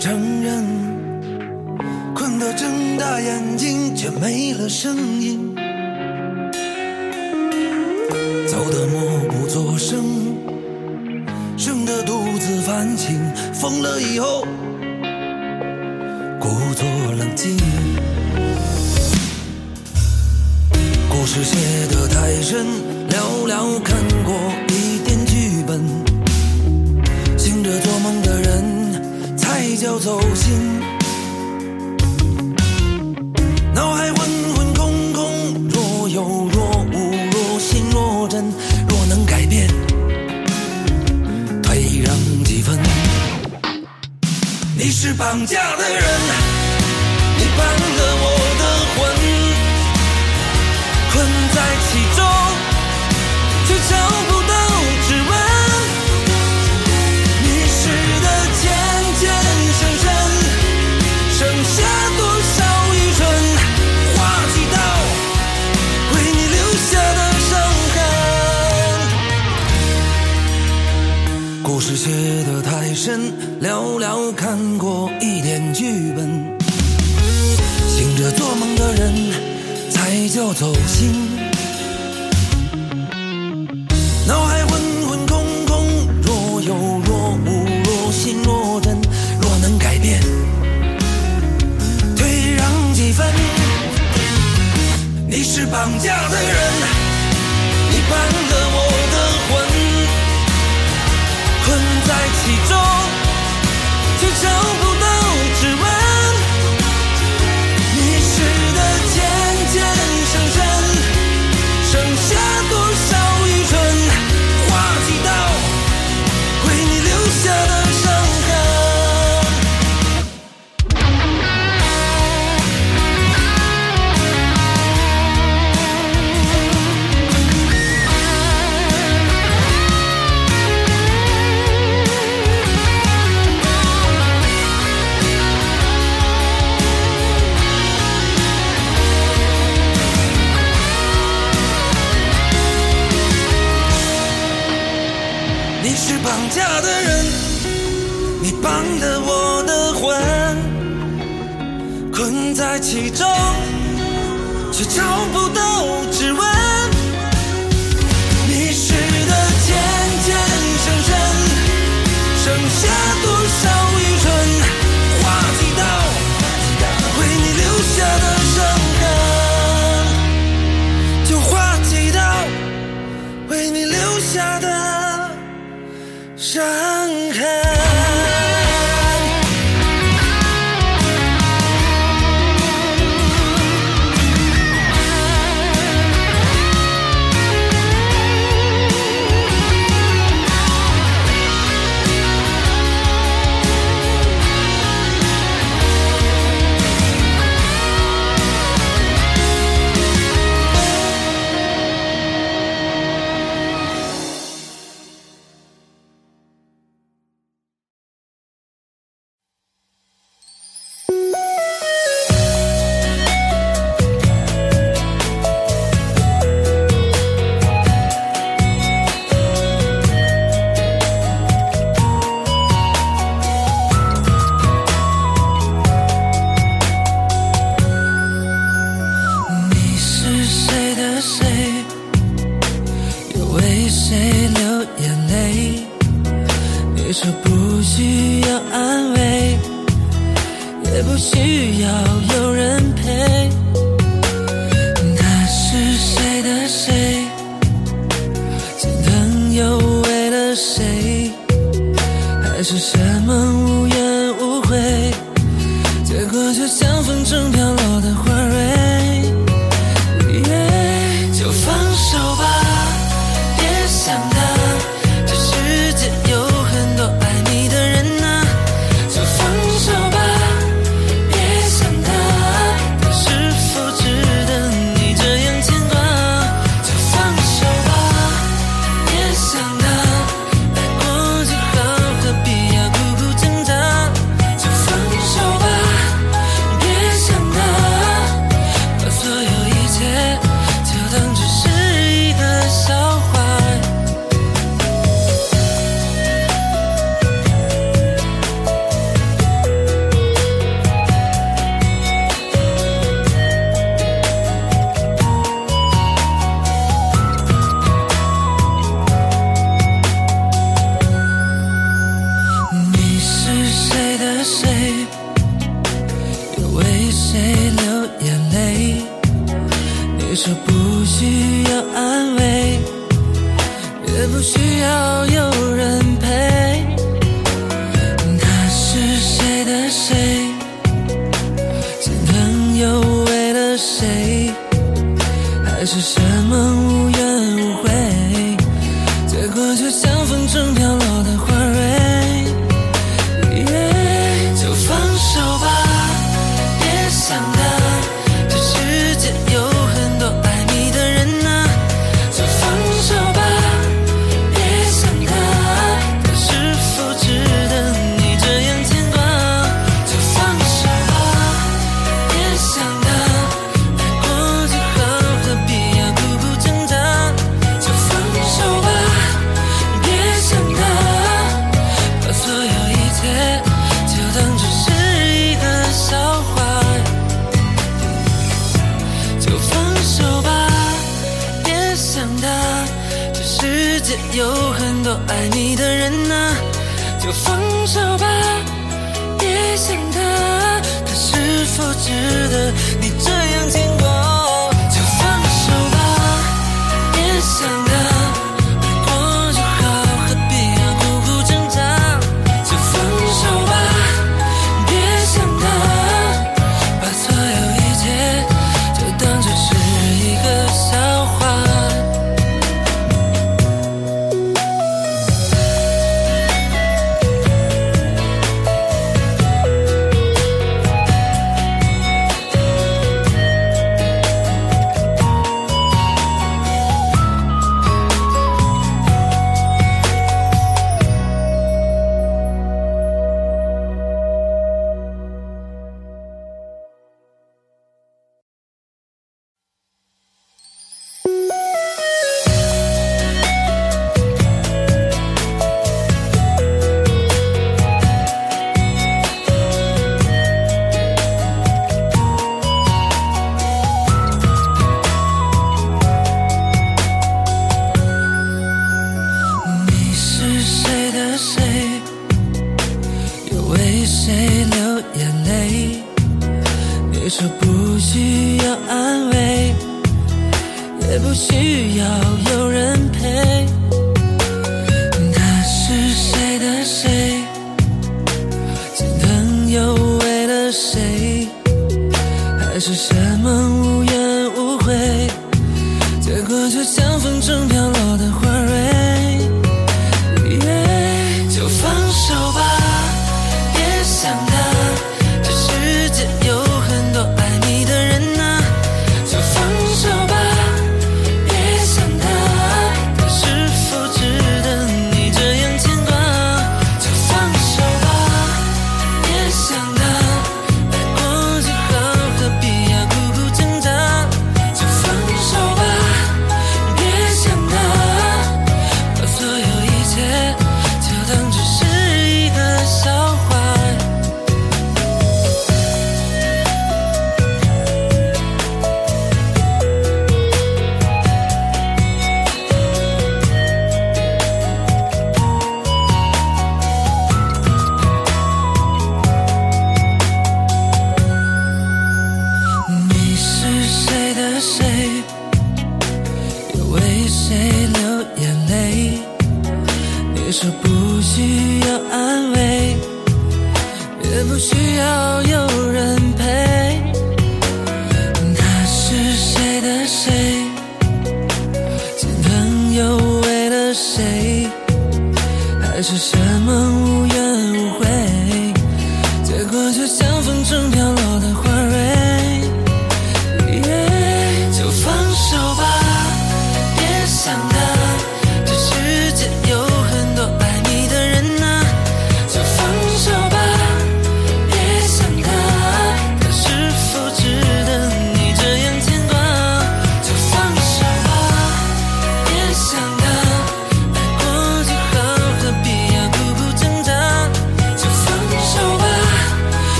承认困得睁大眼睛却没了声音。走的默不作声剩的独自反省疯了以后身，寥寥看过一点剧本，醒着做梦的人才叫走心。脑海混混空空，若有若无，若心若真，若能改变，退让几分。你是绑架的人。绑架的人你绑了我的魂困在其中却找不到指纹爱你的人呐就放手吧别想他他是否值得你这样牵说不需要安慰，也不需要有人陪。他是谁的谁，心疼又为了谁？还是什么无怨无悔，结果就像风筝飘。为谁流眼泪？你说不需要安慰，也不需要有人陪。他是谁的谁？前朋友为了谁？还是什么？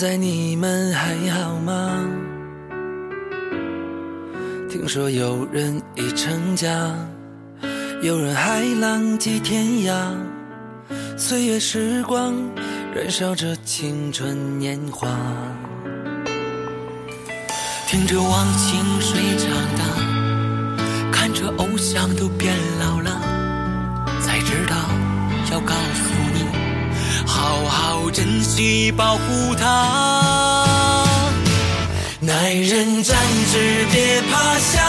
现在你们还好吗？听说有人已成家，有人还浪迹天涯。岁月时光，燃烧着青春年华。听着忘情水长大，看着偶像都变老了，才知道要告，好好珍惜保护它。男人站直别趴下，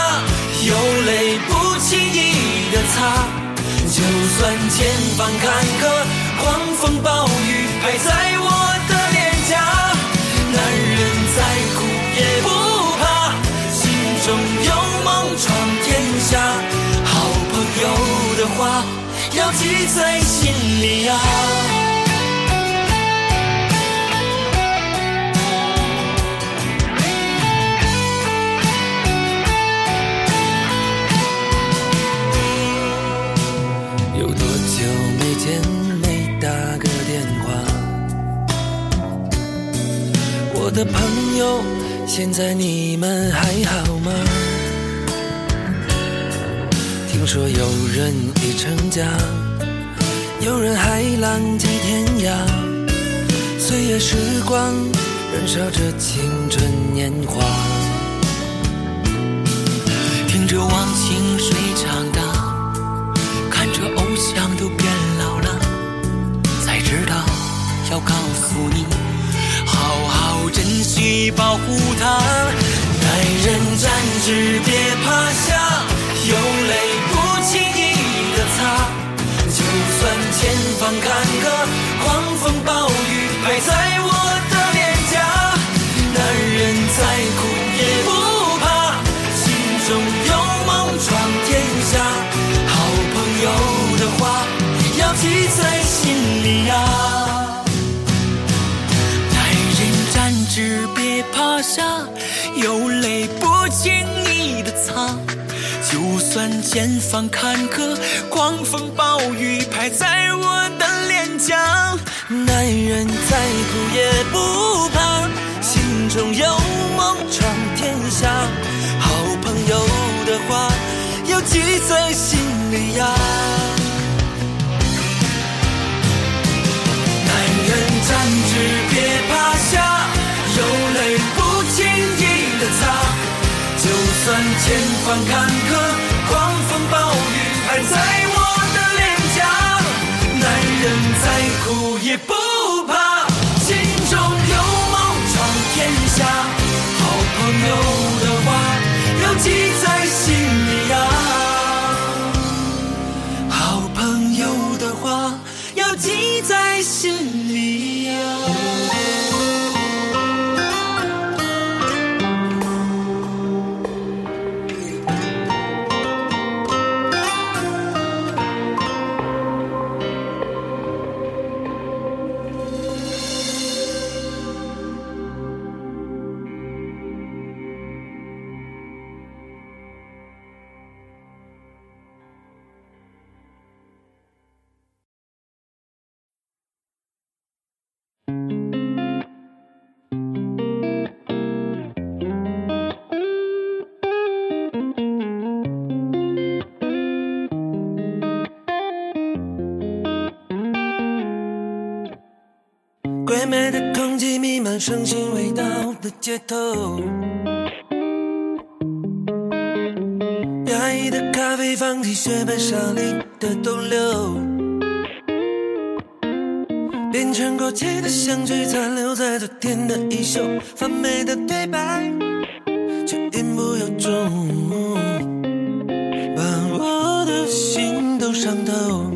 有泪不轻易的擦，就算前方坎坷，狂风暴雨拍在我的脸颊，男人再苦也不。怕，心中有梦闯天下，好朋友的话要记在心里呀。的朋友。现在你们还好吗？听说有人已成家，有人还浪迹天涯。岁月时光，燃烧着青春年华。听着忘情水长大，看着偶像都变老了，才知道要告诉你。好好珍惜，保护它。男人站直，别趴下，有泪不轻易的擦。就算前方坎坷，狂风暴雨拍在我的脸颊。男人再苦也不怕，心中有梦闯天下。好朋友的话，要记在心里呀。下，有泪不轻易的擦。就算前方坎坷，狂风暴雨拍在我的脸颊。男人再苦也不怕，心中有梦闯天下。好朋友的话要记在心里呀。男人站直，别趴下。前方坎坷，狂风暴雨还在气弥漫生腥味道的街头，压抑的咖啡放弃雪白沙砾的逗留，变成过期的香水残留在昨天的衣袖，发霉的对白却言不由衷，把我的心都伤透。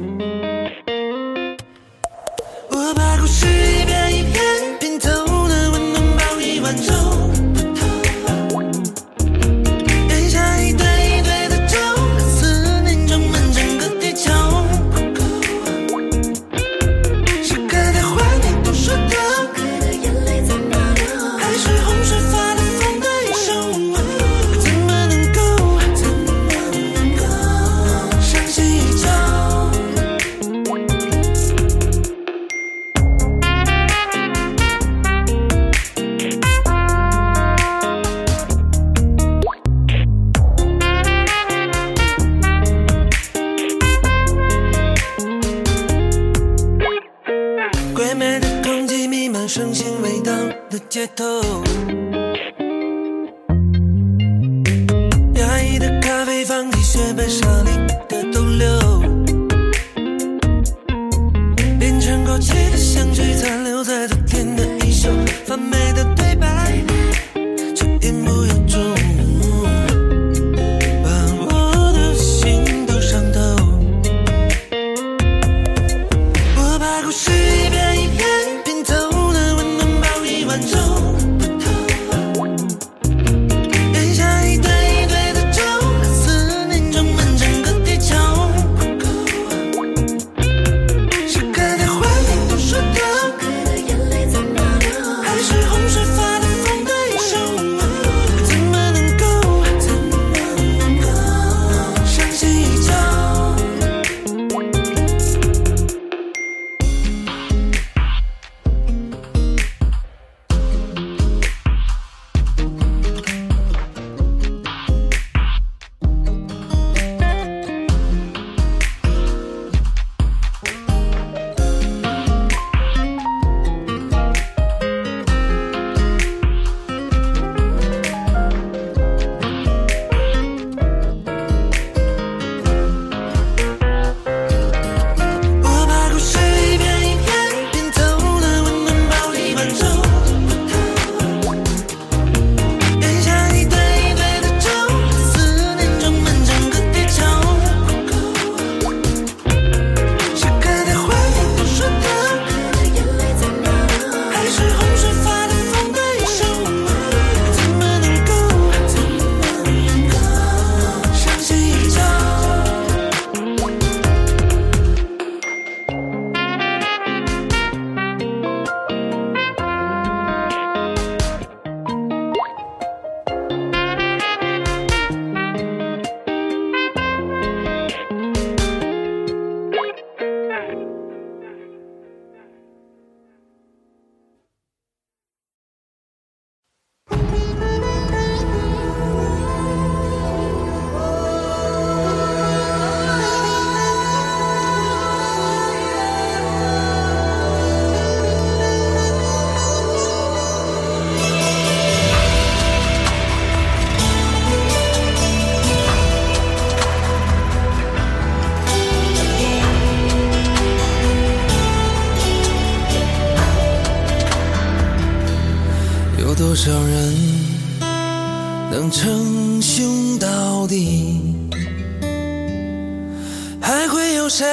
有谁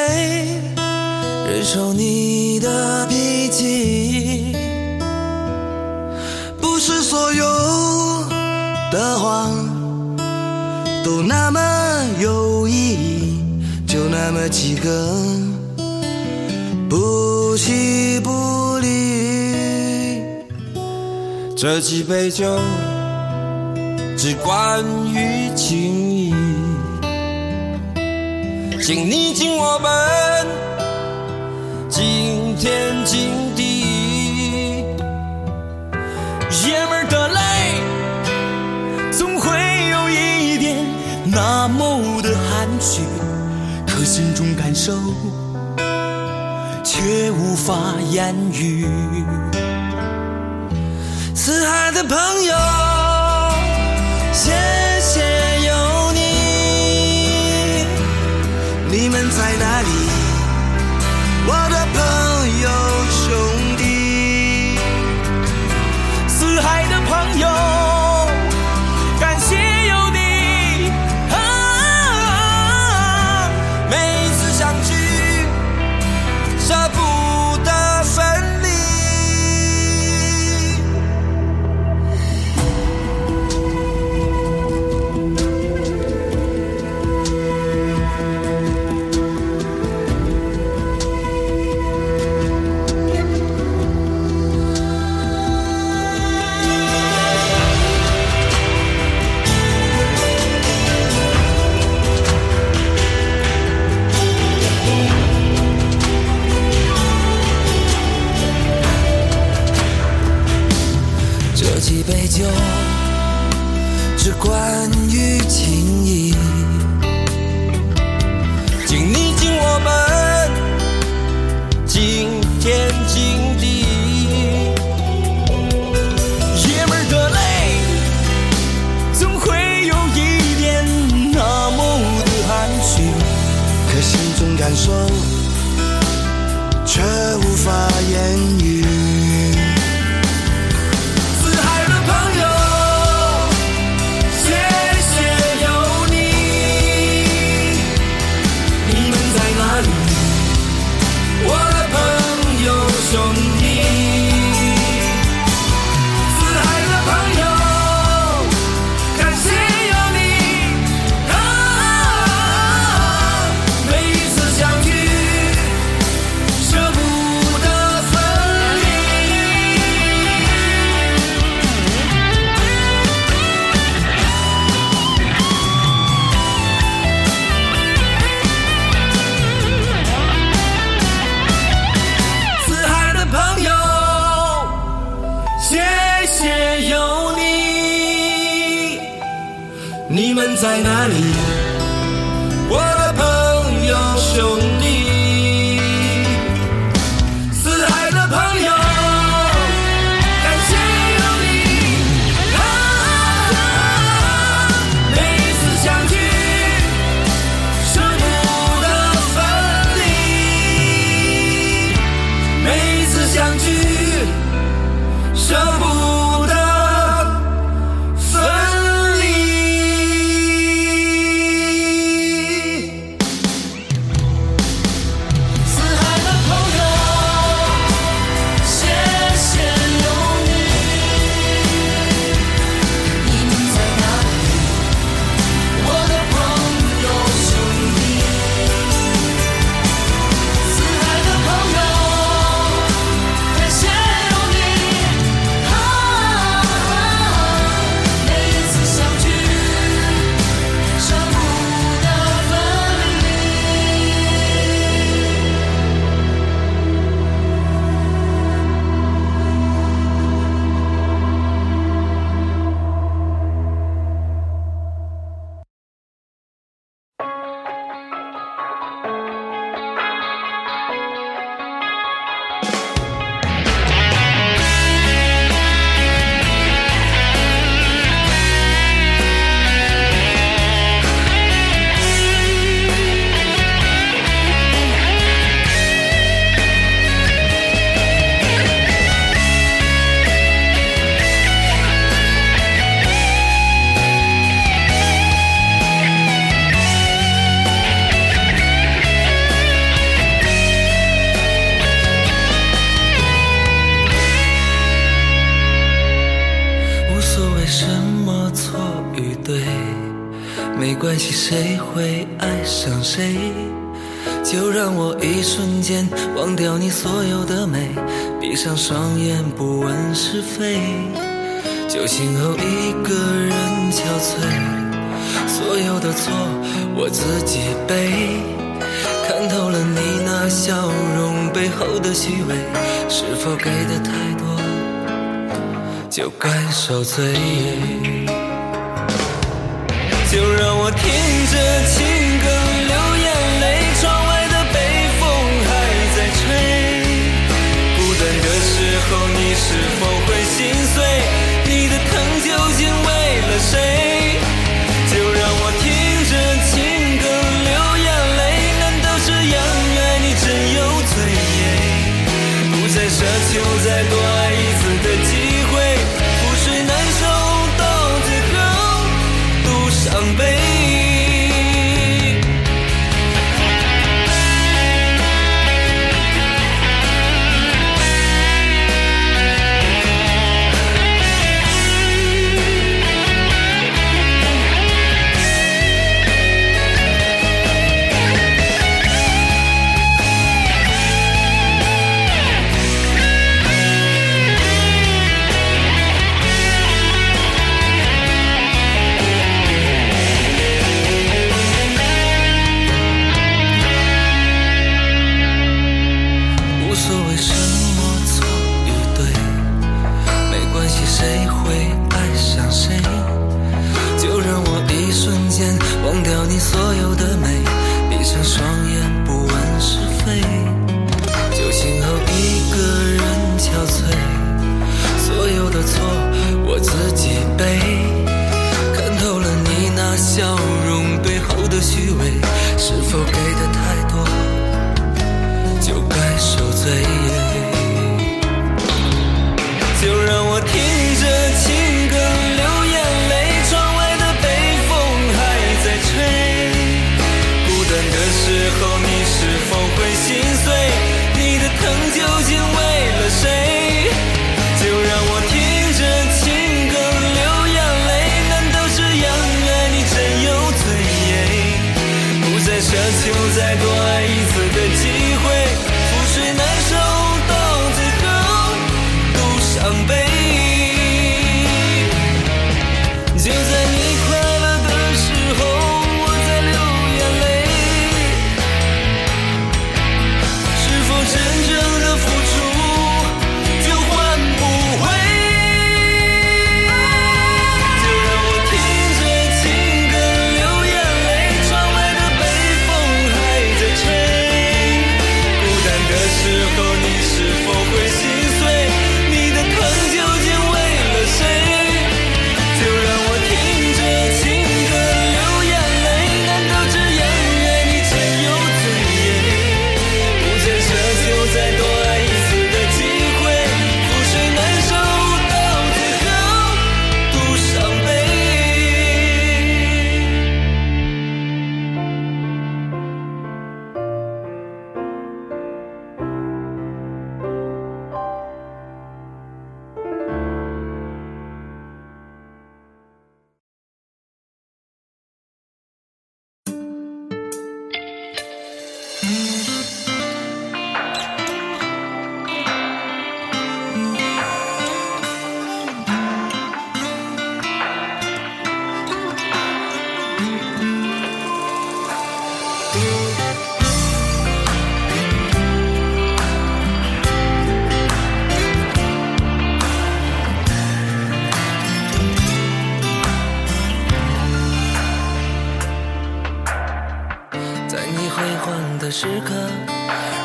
忍受你的脾气不是所有的谎都那么有意义就那么几个不弃不离。这几杯酒只关于情谊。请你敬我们敬天敬地爷们的泪总会有一点那么的含蓄可心中感受却无法言语四海的朋友 What 一个人憔悴，所有的错我自己背。看透了你那笑容背后的虚伪，是否给的太多？就该受罪。就让我听着情歌流眼泪，窗外的北风还在吹。孤单的时候，你是否。悲欢的时刻，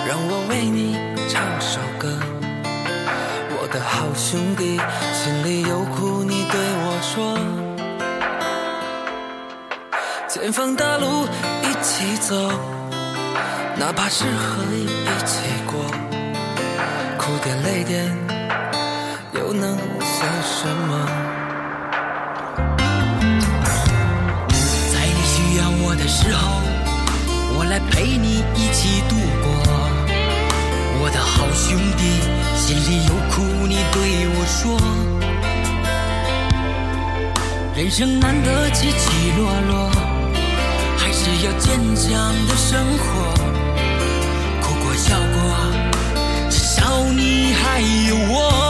让我为你唱首歌。我的好兄弟，心里有苦你对我说。前方大路一起走，哪怕是和你一起过，苦点累点又能算什么？在你需要我的时候。我来陪你一起度过。我的好兄弟心里有苦你对我说。人生难得起起落落还是要坚强的生活。哭过笑过至少你还有我。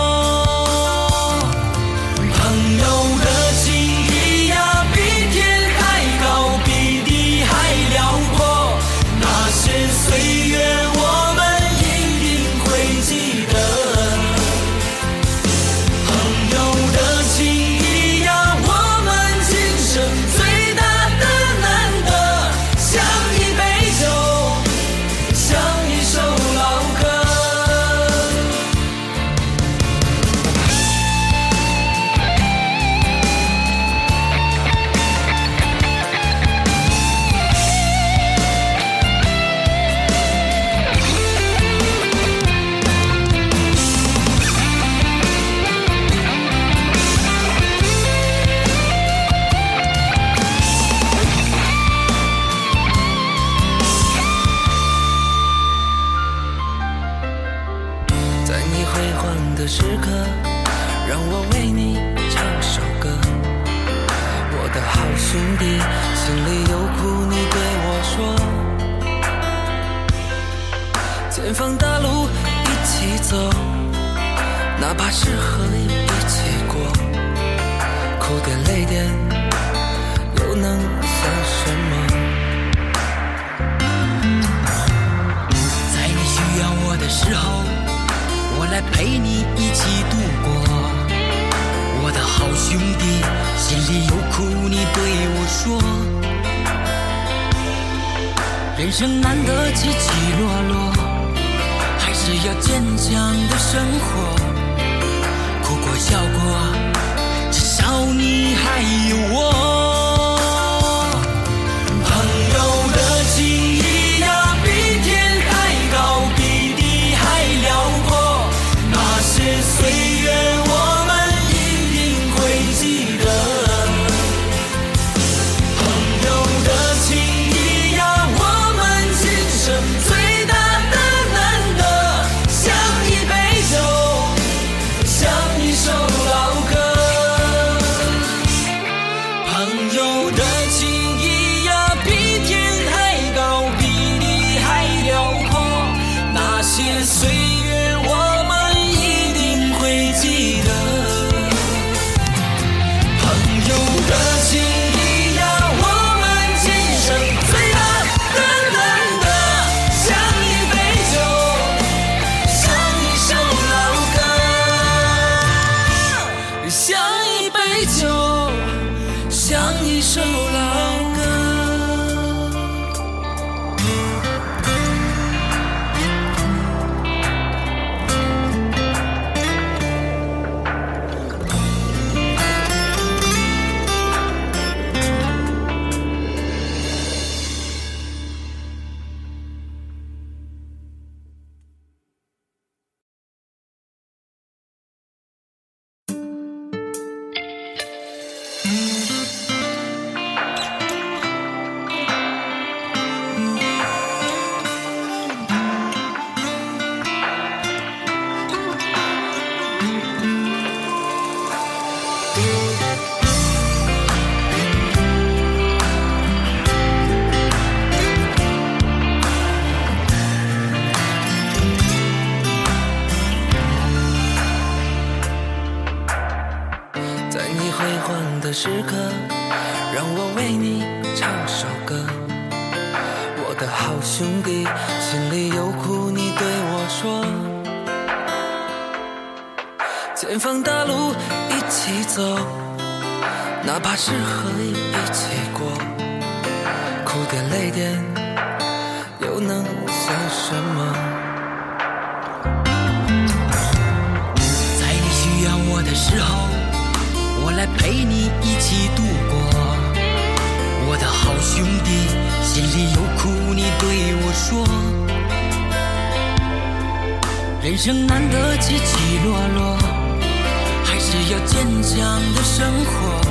坚强的生活。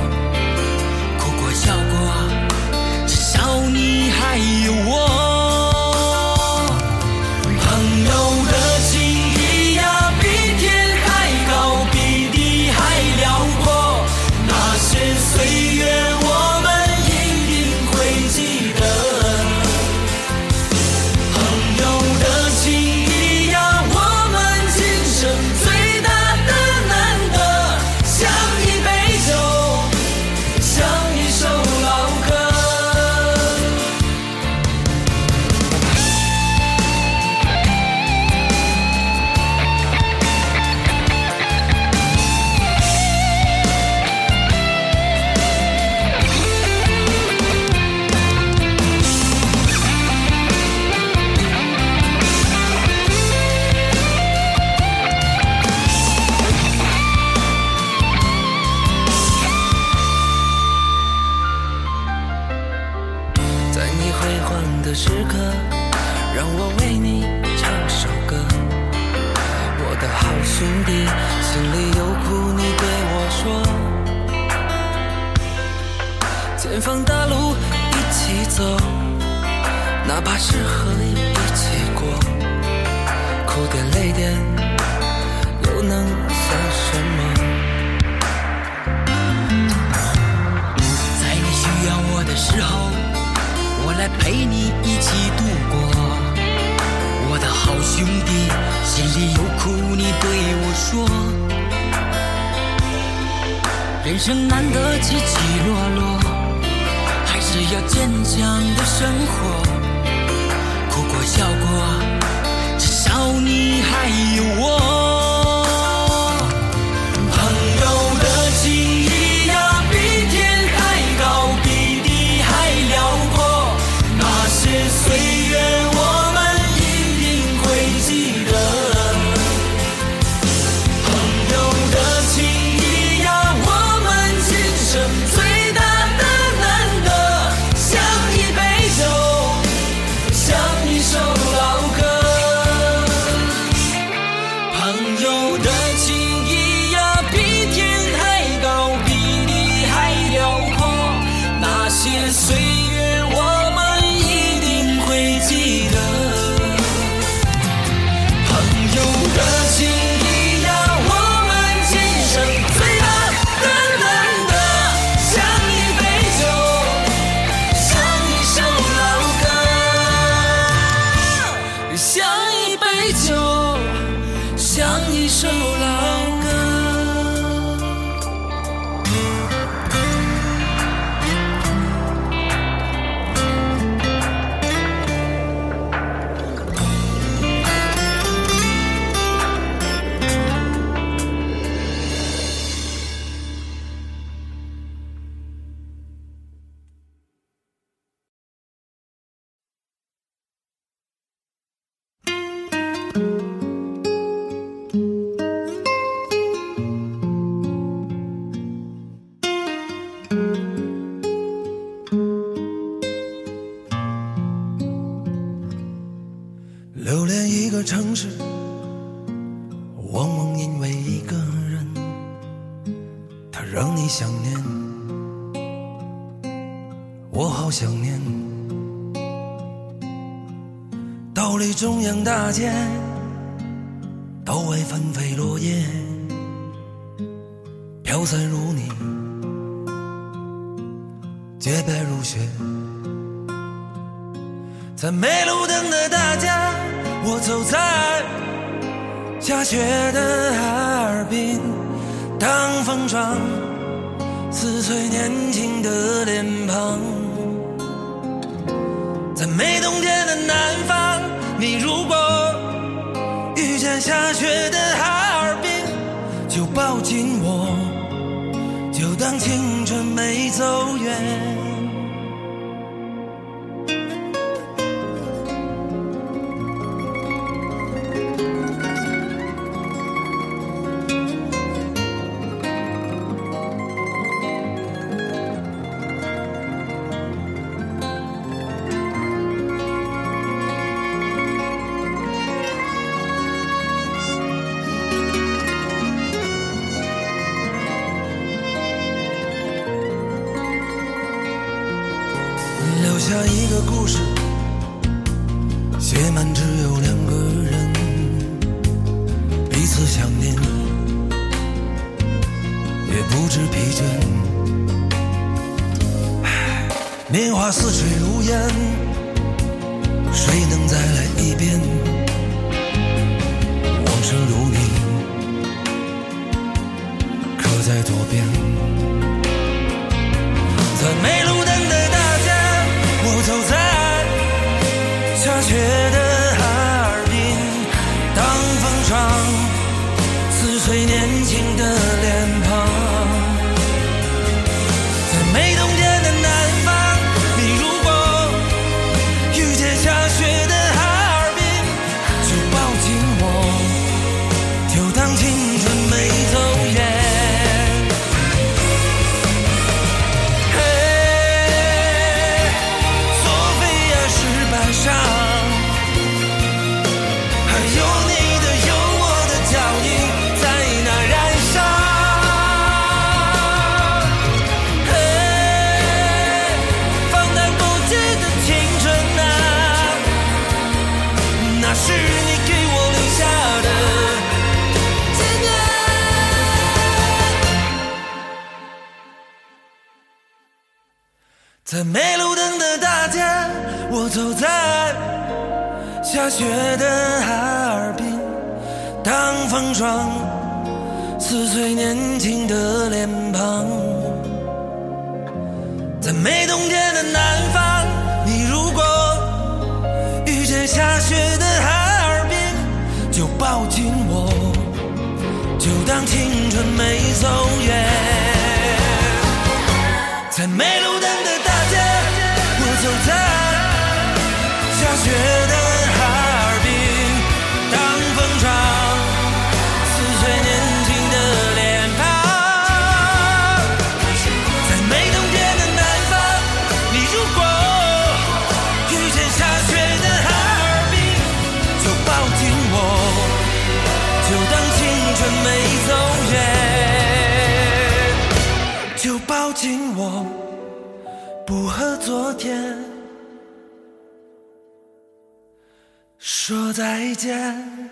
大路一起走，哪怕是河也一起过。哭点泪点，又能算什么？在你需要我的时候，我来陪你一起度过。我的好兄弟，心里有苦你对我说。人生难得起起落落，只要坚强的生活。哭过笑过，至少你还有我。大街，都为纷飞落叶，飘散如泥，洁白如雪。在没路灯的大街，我走在下雪的哈尔滨，当风霜撕碎年轻的脸庞。在没冬天的南方，你如果遇见下雪的哈尔滨，就抱紧我，就当青春没走远。撕碎年轻的脸庞在没冬天的南方你如果遇见下雪的哈尔滨就抱紧我就当青春没走远在没路灯的大街我走在下雪今我不和昨天说再见。